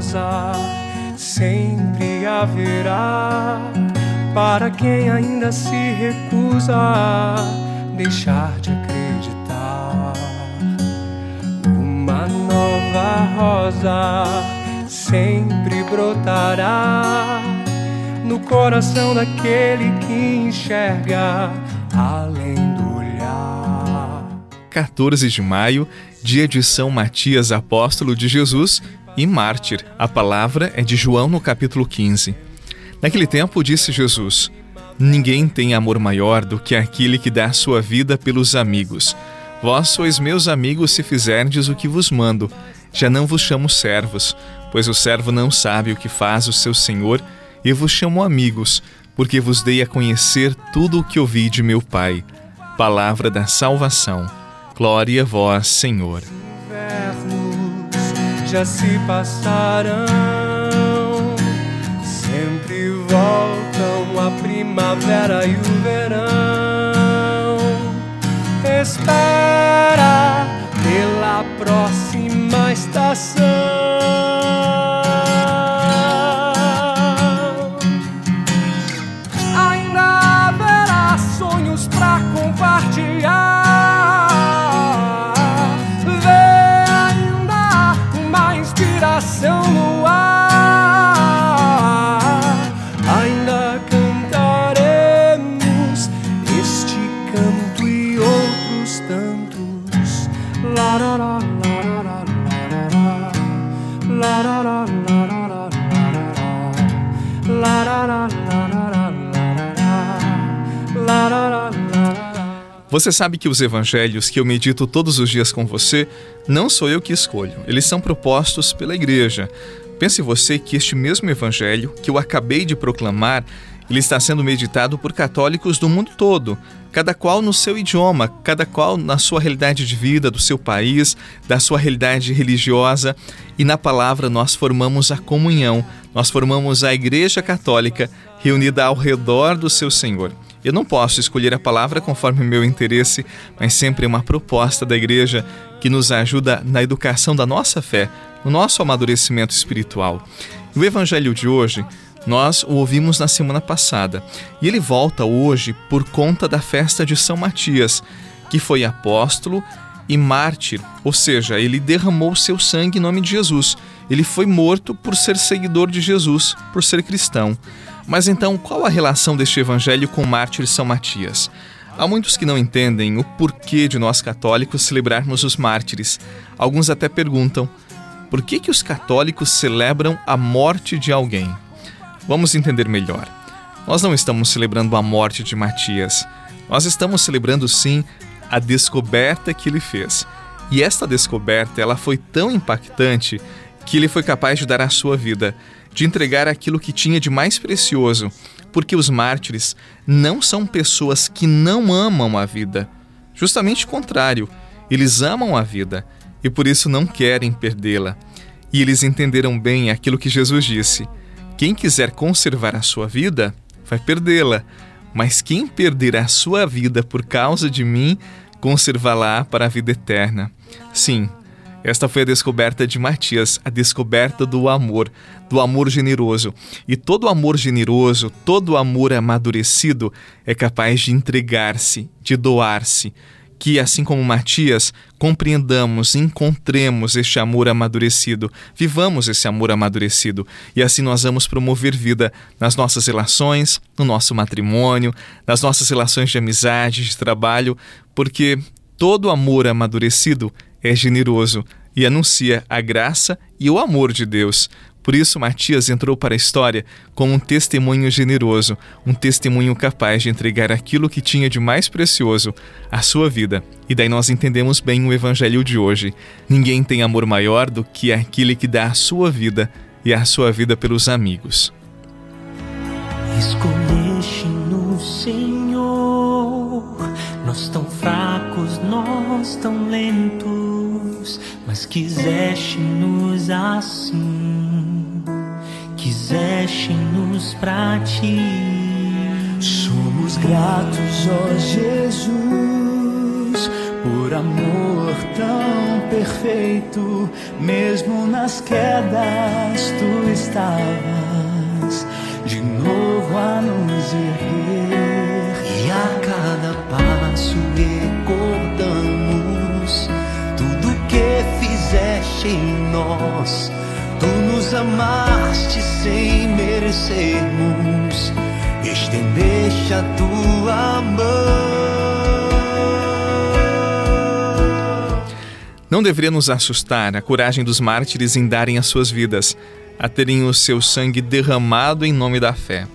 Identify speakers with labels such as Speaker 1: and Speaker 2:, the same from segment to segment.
Speaker 1: rosa sempre haverá para quem ainda se recusa deixar de acreditar. Uma nova rosa sempre brotará no coração daquele que enxerga além do olhar.
Speaker 2: 14 de maio, dia de São Matias Apóstolo de Jesus e mártir. A palavra é de João no capítulo 15. Naquele tempo disse Jesus: Ninguém tem amor maior do que aquele que dá sua vida pelos amigos. Vós sois meus amigos se fizerdes o que vos mando. Já não vos chamo servos, pois o servo não sabe o que faz o seu senhor, e vos chamo amigos, porque vos dei a conhecer tudo o que ouvi de meu Pai. Palavra da salvação. Glória a vós, Senhor.
Speaker 1: Já se passarão voltam a primavera e o verão. Espera pela próxima estação. Não luar. Ainda cantaremos este canto e outros tantos. La la la la la la la la la la
Speaker 2: Você sabe que os evangelhos que eu medito todos os dias com você não sou eu que escolho, eles são propostos pela igreja. Pense você que este mesmo evangelho que eu acabei de proclamar, ele está sendo meditado por católicos do mundo todo, cada qual no seu idioma, cada qual na sua realidade de vida, do seu país, da sua realidade religiosa, e na palavra nós formamos a comunhão, nós formamos a Igreja Católica reunida ao redor do seu Senhor. Eu não posso escolher a palavra conforme meu interesse, mas sempre é uma proposta da igreja que nos ajuda na educação da nossa fé, no nosso amadurecimento espiritual. O evangelho de hoje, nós o ouvimos na semana passada, e ele volta hoje por conta da festa de São Matias, que foi apóstolo e mártir, ou seja, ele derramou seu sangue em nome de Jesus. Ele foi morto por ser seguidor de Jesus, por ser cristão. Mas então, qual a relação deste evangelho com o mártir São Matias? Há muitos que não entendem o porquê de nós católicos celebrarmos os mártires. Alguns até perguntam: por que, que os católicos celebram a morte de alguém? Vamos entender melhor. Nós não estamos celebrando a morte de Matias. Nós estamos celebrando sim a descoberta que ele fez. E esta descoberta, ela foi tão impactante que ele foi capaz de dar a sua vida de entregar aquilo que tinha de mais precioso, porque os mártires não são pessoas que não amam a vida. Justamente o contrário, eles amam a vida e por isso não querem perdê-la. E eles entenderam bem aquilo que Jesus disse: quem quiser conservar a sua vida, vai perdê-la, mas quem perder a sua vida por causa de mim, conservá-la para a vida eterna. Sim, esta foi a descoberta de Matias, a descoberta do amor, do amor generoso. E todo amor generoso, todo amor amadurecido é capaz de entregar-se, de doar-se. Que, assim como Matias, compreendamos, encontremos este amor amadurecido, vivamos esse amor amadurecido e assim nós vamos promover vida nas nossas relações, no nosso matrimônio, nas nossas relações de amizade, de trabalho, porque todo amor amadurecido é generoso e anuncia a graça e o amor de Deus. Por isso, Matias entrou para a história como um testemunho generoso, um testemunho capaz de entregar aquilo que tinha de mais precioso, a sua vida. E daí nós entendemos bem o evangelho de hoje. Ninguém tem amor maior do que aquele que dá a sua vida e a sua vida pelos amigos.
Speaker 3: Escolheste no Senhor, nós tão fracos, nós tão lentos mas quiseste-nos assim, quiseste-nos pra ti.
Speaker 1: Somos gratos, ó Jesus,
Speaker 3: por amor tão perfeito, mesmo nas quedas tu estavas de novo a nos erguer. Passo recordamos tudo que fizeste em nós. Tu nos amaste sem merecermos, estendeste a tua mão.
Speaker 2: Não deveria nos assustar a coragem dos mártires em darem as suas vidas, a terem o seu sangue derramado em nome da fé.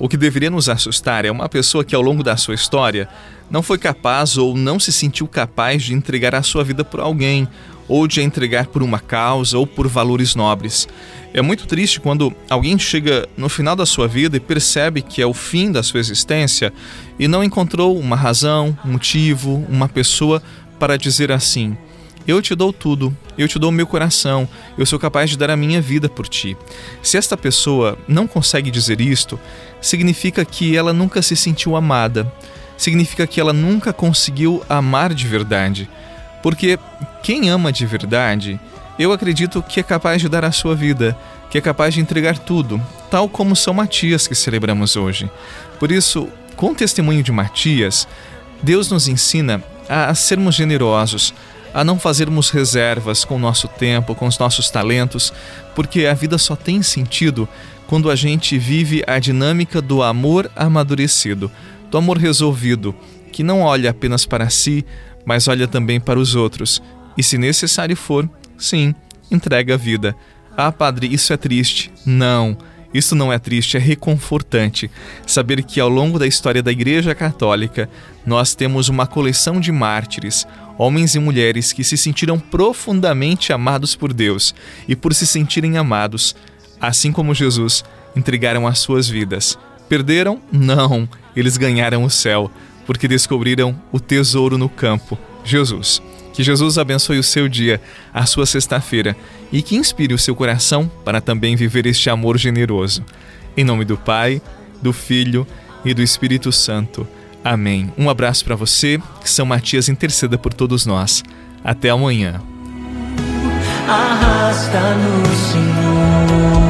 Speaker 2: O que deveria nos assustar é uma pessoa que, ao longo da sua história, não foi capaz ou não se sentiu capaz de entregar a sua vida por alguém, ou de entregar por uma causa ou por valores nobres. É muito triste quando alguém chega no final da sua vida e percebe que é o fim da sua existência e não encontrou uma razão, um motivo, uma pessoa para dizer assim: eu te dou tudo, eu te dou o meu coração, eu sou capaz de dar a minha vida por ti. Se esta pessoa não consegue dizer isto, significa que ela nunca se sentiu amada, significa que ela nunca conseguiu amar de verdade. Porque quem ama de verdade, eu acredito que é capaz de dar a sua vida, que é capaz de entregar tudo, tal como São Matias que celebramos hoje. Por isso, com o testemunho de Matias, Deus nos ensina a sermos generosos, a não fazermos reservas com o nosso tempo, com os nossos talentos, porque a vida só tem sentido quando a gente vive a dinâmica do amor amadurecido, do amor resolvido, que não olha apenas para si, mas olha também para os outros. E se necessário for, sim, entrega a vida. Ah, padre, isso é triste. Não. Isso não é triste, é reconfortante. Saber que ao longo da história da Igreja Católica nós temos uma coleção de mártires, homens e mulheres que se sentiram profundamente amados por Deus e, por se sentirem amados, assim como Jesus, entregaram as suas vidas. Perderam? Não, eles ganharam o céu, porque descobriram o tesouro no campo, Jesus. Que Jesus abençoe o seu dia, a sua sexta-feira e que inspire o seu coração para também viver este amor generoso. Em nome do Pai, do Filho e do Espírito Santo. Amém. Um abraço para você, que São Matias interceda por todos nós. Até amanhã.
Speaker 3: Arrasta-nos, Senhor,